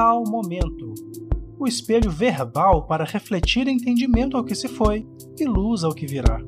tal momento. O espelho verbal para refletir entendimento ao que se foi e luz ao que virá.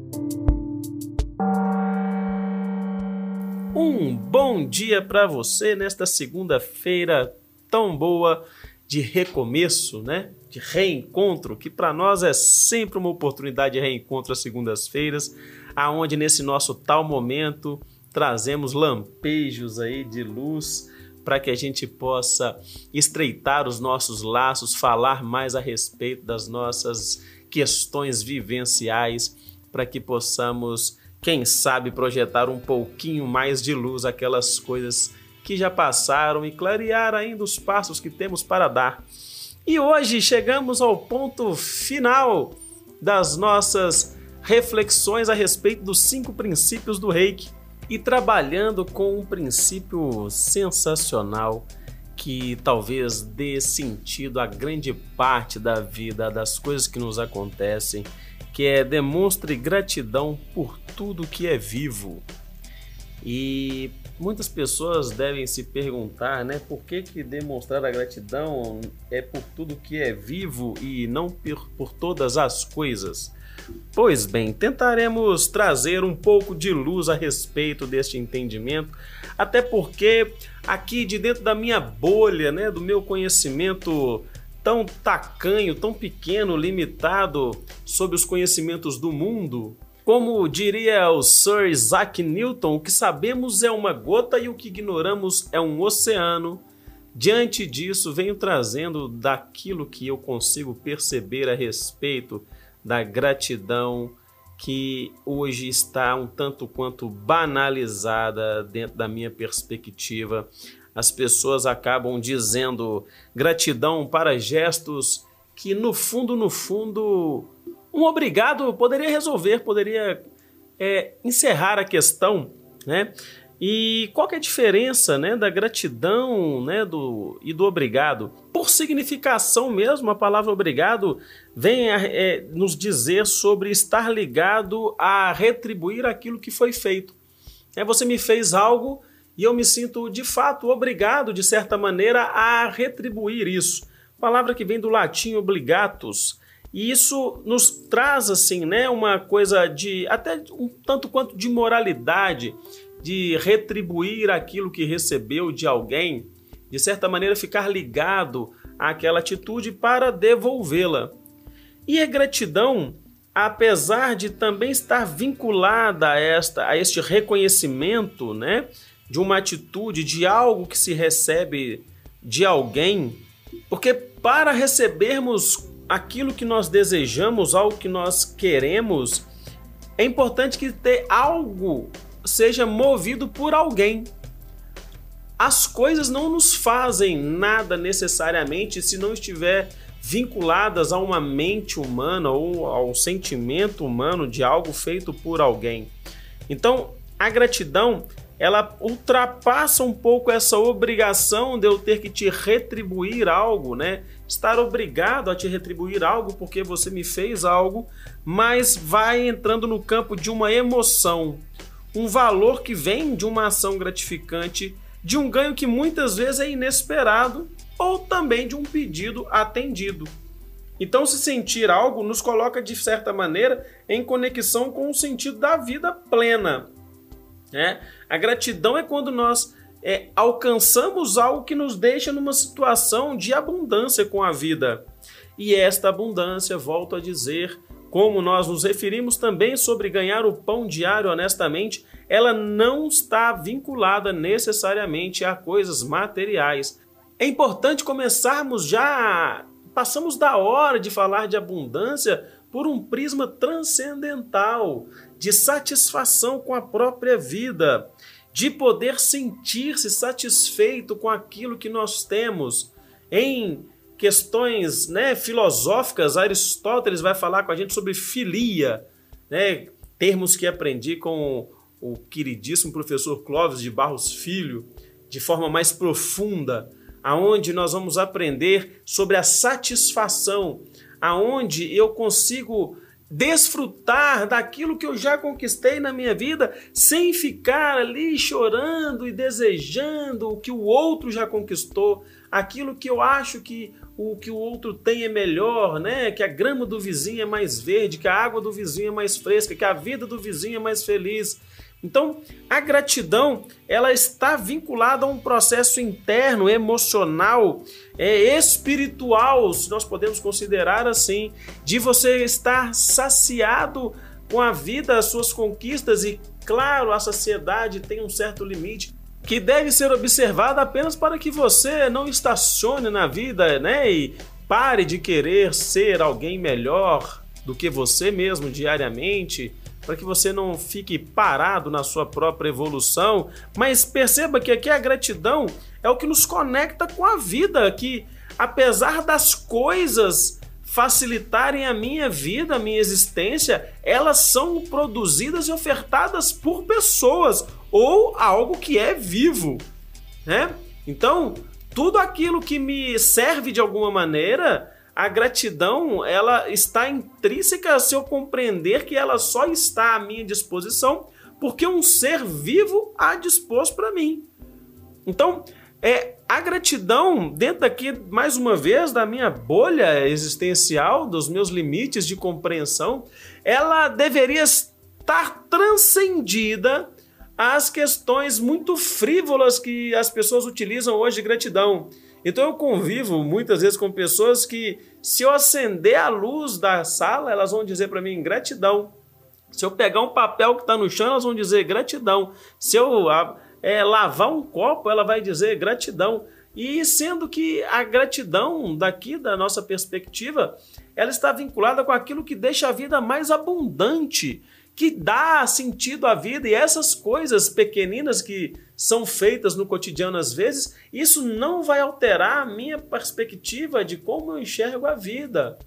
Um bom dia para você nesta segunda-feira tão boa de recomeço, né? De reencontro, que para nós é sempre uma oportunidade de reencontro às segundas-feiras, aonde nesse nosso tal momento trazemos lampejos aí de luz para que a gente possa estreitar os nossos laços, falar mais a respeito das nossas questões vivenciais, para que possamos, quem sabe, projetar um pouquinho mais de luz aquelas coisas que já passaram e clarear ainda os passos que temos para dar. E hoje chegamos ao ponto final das nossas reflexões a respeito dos cinco princípios do reiki e trabalhando com um princípio sensacional que talvez dê sentido a grande parte da vida, das coisas que nos acontecem, que é demonstre gratidão por tudo que é vivo. E muitas pessoas devem se perguntar, né, por que, que demonstrar a gratidão é por tudo que é vivo e não por, por todas as coisas? Pois bem, tentaremos trazer um pouco de luz a respeito deste entendimento, até porque aqui de dentro da minha bolha, né, do meu conhecimento tão tacanho, tão pequeno, limitado sobre os conhecimentos do mundo, como diria o Sir Isaac Newton, o que sabemos é uma gota e o que ignoramos é um oceano. Diante disso, venho trazendo daquilo que eu consigo perceber a respeito da gratidão que hoje está um tanto quanto banalizada dentro da minha perspectiva. As pessoas acabam dizendo gratidão para gestos que no fundo, no fundo, um obrigado poderia resolver, poderia é, encerrar a questão, né? E qual é a diferença né, da gratidão né, do, e do obrigado? Por significação mesmo, a palavra obrigado vem a, é, nos dizer sobre estar ligado a retribuir aquilo que foi feito. É, você me fez algo e eu me sinto de fato obrigado, de certa maneira, a retribuir isso. Palavra que vem do latim obligatus. E isso nos traz assim, né, uma coisa de até um tanto quanto de moralidade de retribuir aquilo que recebeu de alguém, de certa maneira ficar ligado àquela atitude para devolvê-la. E a gratidão, apesar de também estar vinculada a, esta, a este reconhecimento né, de uma atitude, de algo que se recebe de alguém, porque para recebermos aquilo que nós desejamos, algo que nós queremos, é importante que ter algo seja movido por alguém. As coisas não nos fazem nada necessariamente se não estiver vinculadas a uma mente humana ou ao sentimento humano de algo feito por alguém. Então, a gratidão, ela ultrapassa um pouco essa obrigação de eu ter que te retribuir algo, né? Estar obrigado a te retribuir algo porque você me fez algo, mas vai entrando no campo de uma emoção, um valor que vem de uma ação gratificante, de um ganho que muitas vezes é inesperado ou também de um pedido atendido. Então, se sentir algo nos coloca de certa maneira em conexão com o sentido da vida plena. Né? A gratidão é quando nós é, alcançamos algo que nos deixa numa situação de abundância com a vida. E esta abundância, volto a dizer, como nós nos referimos também sobre ganhar o pão diário honestamente, ela não está vinculada necessariamente a coisas materiais. É importante começarmos já. Passamos da hora de falar de abundância por um prisma transcendental, de satisfação com a própria vida, de poder sentir-se satisfeito com aquilo que nós temos, em questões né, filosóficas, Aristóteles vai falar com a gente sobre filia, né, termos que aprendi com o queridíssimo professor Clóvis de Barros Filho, de forma mais profunda, aonde nós vamos aprender sobre a satisfação, aonde eu consigo desfrutar daquilo que eu já conquistei na minha vida, sem ficar ali chorando e desejando o que o outro já conquistou, aquilo que eu acho que o que o outro tem é melhor, né? Que a grama do vizinho é mais verde, que a água do vizinho é mais fresca, que a vida do vizinho é mais feliz. Então, a gratidão, ela está vinculada a um processo interno, emocional, é espiritual, se nós podemos considerar assim, de você estar saciado com a vida, as suas conquistas e, claro, a saciedade tem um certo limite que deve ser observada apenas para que você não estacione na vida, né, e pare de querer ser alguém melhor do que você mesmo diariamente para que você não fique parado na sua própria evolução, mas perceba que aqui a gratidão é o que nos conecta com a vida, que apesar das coisas facilitarem a minha vida, a minha existência, elas são produzidas e ofertadas por pessoas ou algo que é vivo, né? Então, tudo aquilo que me serve de alguma maneira a gratidão ela está intrínseca se eu compreender que ela só está à minha disposição porque um ser vivo a dispôs para mim. Então, é a gratidão dentro aqui mais uma vez da minha bolha existencial, dos meus limites de compreensão, ela deveria estar transcendida às questões muito frívolas que as pessoas utilizam hoje de gratidão. Então eu convivo muitas vezes com pessoas que, se eu acender a luz da sala, elas vão dizer para mim gratidão. Se eu pegar um papel que está no chão, elas vão dizer gratidão. Se eu é, lavar um copo, ela vai dizer gratidão. E sendo que a gratidão, daqui da nossa perspectiva, ela está vinculada com aquilo que deixa a vida mais abundante, que dá sentido à vida. E essas coisas pequeninas que são feitas no cotidiano às vezes, isso não vai alterar a minha perspectiva de como eu enxergo a vida.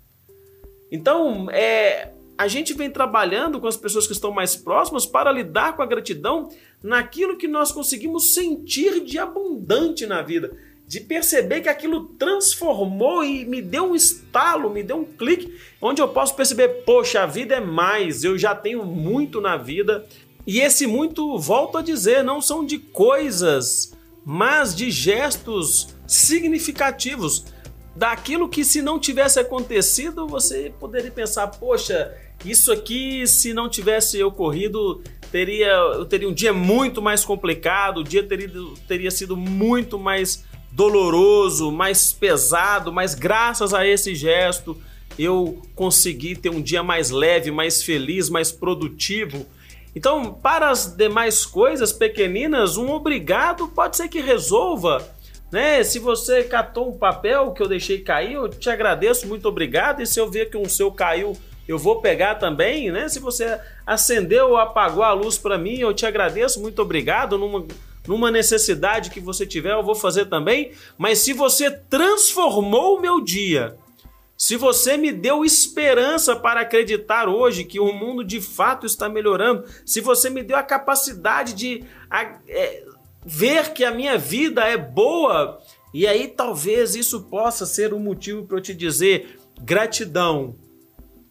Então, é, a gente vem trabalhando com as pessoas que estão mais próximas para lidar com a gratidão naquilo que nós conseguimos sentir de abundante na vida, de perceber que aquilo transformou e me deu um estalo, me deu um clique, onde eu posso perceber, poxa, a vida é mais, eu já tenho muito na vida, e esse muito, volto a dizer, não são de coisas, mas de gestos significativos. Daquilo que, se não tivesse acontecido, você poderia pensar: poxa, isso aqui, se não tivesse ocorrido, teria, eu teria um dia muito mais complicado, o dia teria, teria sido muito mais doloroso, mais pesado, mas graças a esse gesto eu consegui ter um dia mais leve, mais feliz, mais produtivo. Então, para as demais coisas pequeninas, um obrigado pode ser que resolva. Né? Se você catou um papel que eu deixei cair, eu te agradeço, muito obrigado. E se eu ver que um seu caiu, eu vou pegar também, né? Se você acendeu ou apagou a luz para mim, eu te agradeço, muito obrigado. Numa, numa necessidade que você tiver, eu vou fazer também. Mas se você transformou o meu dia, se você me deu esperança para acreditar hoje que o mundo de fato está melhorando, se você me deu a capacidade de a, é, ver que a minha vida é boa, e aí talvez isso possa ser um motivo para eu te dizer gratidão.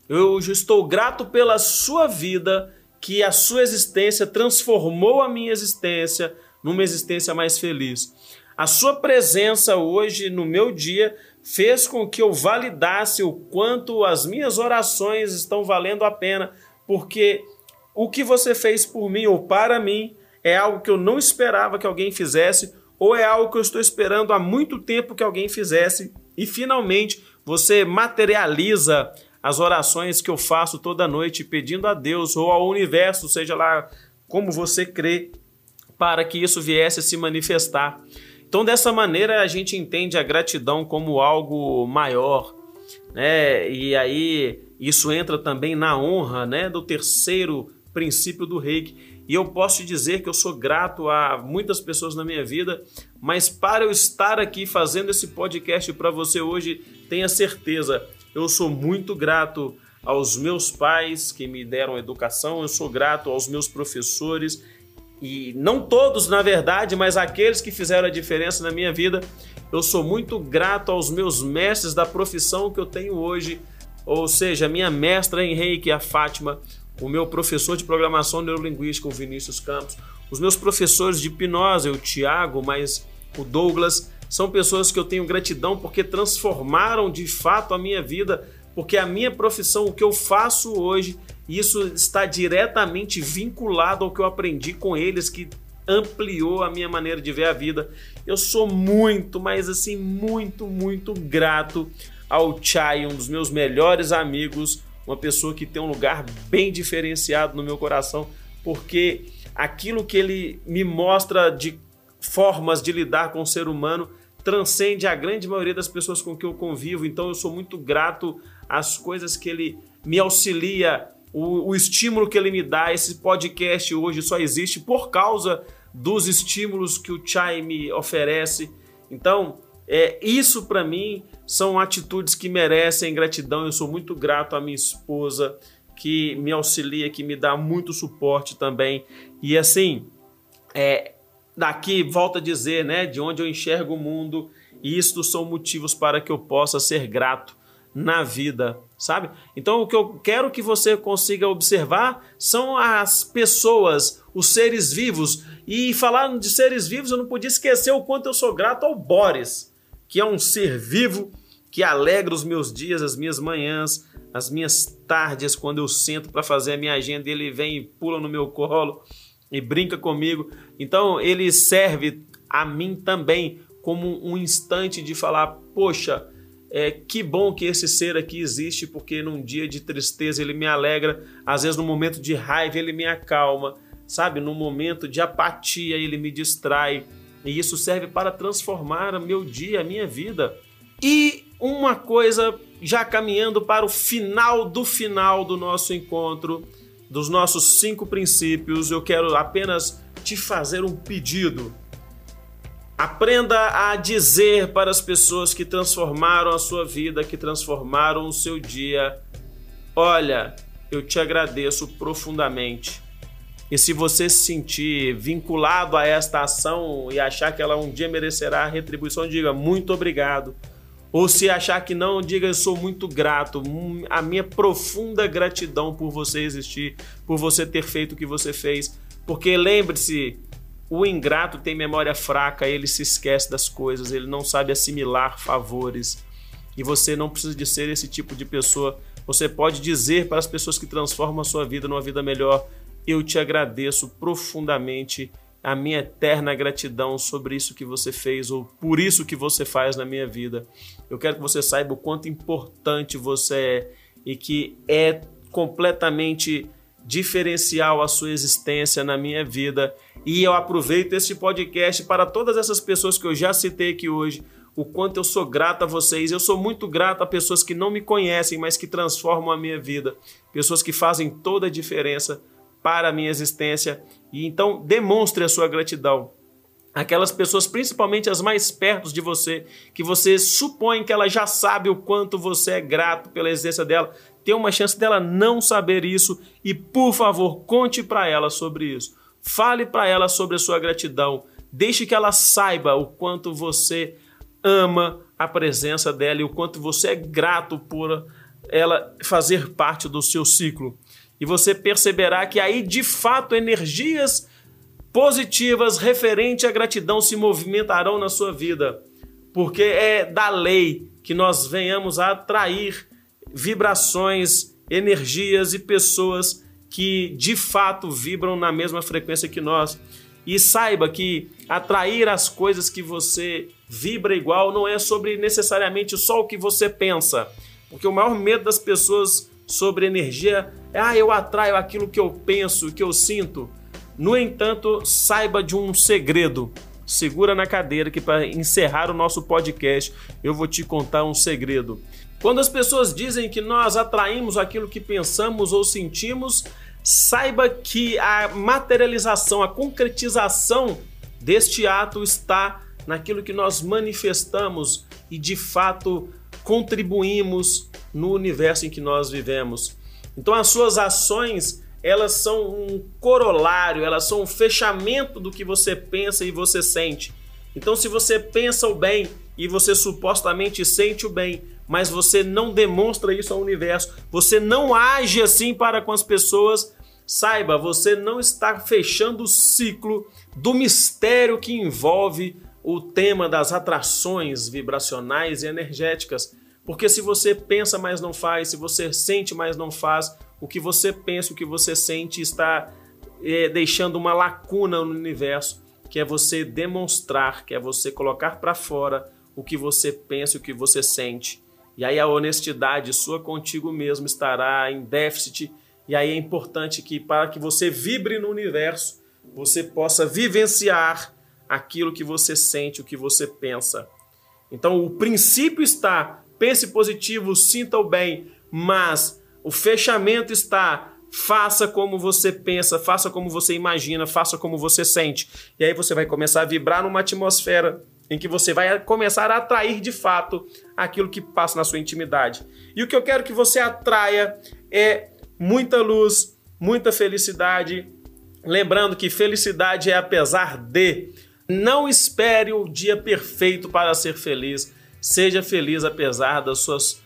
Eu estou grato pela sua vida, que a sua existência transformou a minha existência numa existência mais feliz. A sua presença hoje no meu dia fez com que eu validasse o quanto as minhas orações estão valendo a pena, porque o que você fez por mim ou para mim é algo que eu não esperava que alguém fizesse, ou é algo que eu estou esperando há muito tempo que alguém fizesse, e finalmente você materializa as orações que eu faço toda noite pedindo a Deus ou ao universo, seja lá como você crê, para que isso viesse a se manifestar. Então, dessa maneira, a gente entende a gratidão como algo maior, né? E aí isso entra também na honra, né, do terceiro princípio do reiki. E eu posso te dizer que eu sou grato a muitas pessoas na minha vida, mas para eu estar aqui fazendo esse podcast para você hoje, tenha certeza, eu sou muito grato aos meus pais que me deram educação, eu sou grato aos meus professores e não todos, na verdade, mas aqueles que fizeram a diferença na minha vida. Eu sou muito grato aos meus mestres da profissão que eu tenho hoje, ou seja, minha mestra em reiki, a Fátima, o meu professor de programação neurolinguística, o Vinícius Campos, os meus professores de hipnose, o Tiago, mas o Douglas, são pessoas que eu tenho gratidão porque transformaram de fato a minha vida, porque a minha profissão, o que eu faço hoje, isso está diretamente vinculado ao que eu aprendi com eles, que ampliou a minha maneira de ver a vida. Eu sou muito, mas assim, muito, muito grato ao Chai, um dos meus melhores amigos, uma pessoa que tem um lugar bem diferenciado no meu coração, porque aquilo que ele me mostra de formas de lidar com o ser humano transcende a grande maioria das pessoas com que eu convivo. Então eu sou muito grato às coisas que ele me auxilia, o, o estímulo que ele me dá. Esse podcast hoje só existe por causa dos estímulos que o Chai me oferece. Então, é, isso para mim são atitudes que merecem gratidão. Eu sou muito grato à minha esposa, que me auxilia, que me dá muito suporte também. E assim, é, daqui volta a dizer, né, de onde eu enxergo o mundo, e isto são motivos para que eu possa ser grato na vida, sabe? Então o que eu quero que você consiga observar são as pessoas, os seres vivos. E falando de seres vivos, eu não podia esquecer o quanto eu sou grato ao Boris, que é um ser vivo que alegra os meus dias, as minhas manhãs, as minhas tardes, quando eu sento para fazer a minha agenda, ele vem e pula no meu colo e brinca comigo. Então ele serve a mim também como um instante de falar: poxa, é, que bom que esse ser aqui existe, porque num dia de tristeza ele me alegra, às vezes no momento de raiva ele me acalma, sabe? No momento de apatia ele me distrai. E isso serve para transformar meu dia, a minha vida. E uma coisa, já caminhando para o final do final do nosso encontro, dos nossos cinco princípios, eu quero apenas te fazer um pedido. Aprenda a dizer para as pessoas que transformaram a sua vida, que transformaram o seu dia: Olha, eu te agradeço profundamente. E se você se sentir vinculado a esta ação e achar que ela um dia merecerá retribuição, diga muito obrigado. Ou se achar que não, diga eu sou muito grato. A minha profunda gratidão por você existir, por você ter feito o que você fez. Porque lembre-se, o ingrato tem memória fraca, ele se esquece das coisas, ele não sabe assimilar favores. E você não precisa de ser esse tipo de pessoa. Você pode dizer para as pessoas que transformam a sua vida numa vida melhor: Eu te agradeço profundamente a minha eterna gratidão sobre isso que você fez ou por isso que você faz na minha vida. Eu quero que você saiba o quanto importante você é e que é completamente diferencial a sua existência na minha vida e eu aproveito esse podcast para todas essas pessoas que eu já citei aqui hoje, o quanto eu sou grato a vocês. Eu sou muito grato a pessoas que não me conhecem, mas que transformam a minha vida, pessoas que fazem toda a diferença para a minha existência. E então demonstre a sua gratidão. Aquelas pessoas, principalmente as mais perto de você, que você supõe que ela já sabe o quanto você é grato pela existência dela, tem uma chance dela não saber isso e, por favor, conte para ela sobre isso. Fale para ela sobre a sua gratidão. Deixe que ela saiba o quanto você ama a presença dela e o quanto você é grato por ela fazer parte do seu ciclo. E você perceberá que aí de fato energias positivas referente à gratidão se movimentarão na sua vida, porque é da lei que nós venhamos a atrair vibrações, energias e pessoas que de fato vibram na mesma frequência que nós. E saiba que atrair as coisas que você vibra igual não é sobre necessariamente só o que você pensa. Porque o maior medo das pessoas sobre energia é: ah, eu atraio aquilo que eu penso, que eu sinto. No entanto, saiba de um segredo. Segura na cadeira que para encerrar o nosso podcast eu vou te contar um segredo. Quando as pessoas dizem que nós atraímos aquilo que pensamos ou sentimos, saiba que a materialização, a concretização deste ato está naquilo que nós manifestamos e de fato contribuímos no universo em que nós vivemos. Então as suas ações, elas são um corolário, elas são um fechamento do que você pensa e você sente. Então se você pensa o bem e você supostamente sente o bem, mas você não demonstra isso ao universo, você não age assim para com as pessoas, saiba, você não está fechando o ciclo do mistério que envolve o tema das atrações vibracionais e energéticas. Porque se você pensa, mas não faz, se você sente, mas não faz, o que você pensa, o que você sente está é, deixando uma lacuna no universo, que é você demonstrar, que é você colocar para fora o que você pensa, o que você sente. E aí a honestidade sua contigo mesmo estará em déficit. E aí é importante que para que você vibre no universo, você possa vivenciar aquilo que você sente, o que você pensa. Então o princípio está, pense positivo, sinta o bem, mas o fechamento está Faça como você pensa, faça como você imagina, faça como você sente. E aí você vai começar a vibrar numa atmosfera em que você vai começar a atrair de fato aquilo que passa na sua intimidade. E o que eu quero que você atraia é muita luz, muita felicidade. Lembrando que felicidade é apesar de. Não espere o dia perfeito para ser feliz. Seja feliz apesar das suas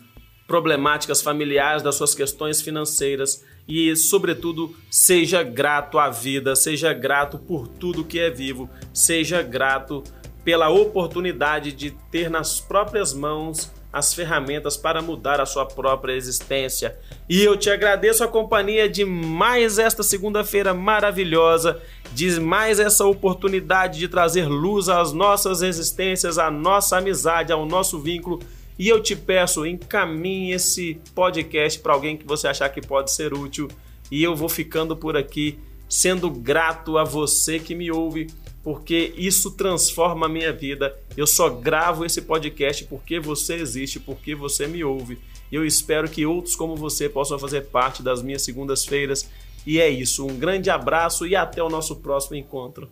problemáticas familiares, das suas questões financeiras e, sobretudo, seja grato à vida, seja grato por tudo que é vivo, seja grato pela oportunidade de ter nas próprias mãos as ferramentas para mudar a sua própria existência. E eu te agradeço a companhia de mais esta segunda-feira maravilhosa, de mais essa oportunidade de trazer luz às nossas existências, à nossa amizade, ao nosso vínculo e eu te peço, encaminhe esse podcast para alguém que você achar que pode ser útil. E eu vou ficando por aqui, sendo grato a você que me ouve, porque isso transforma a minha vida. Eu só gravo esse podcast porque você existe, porque você me ouve. E eu espero que outros como você possam fazer parte das minhas segundas-feiras. E é isso, um grande abraço e até o nosso próximo encontro.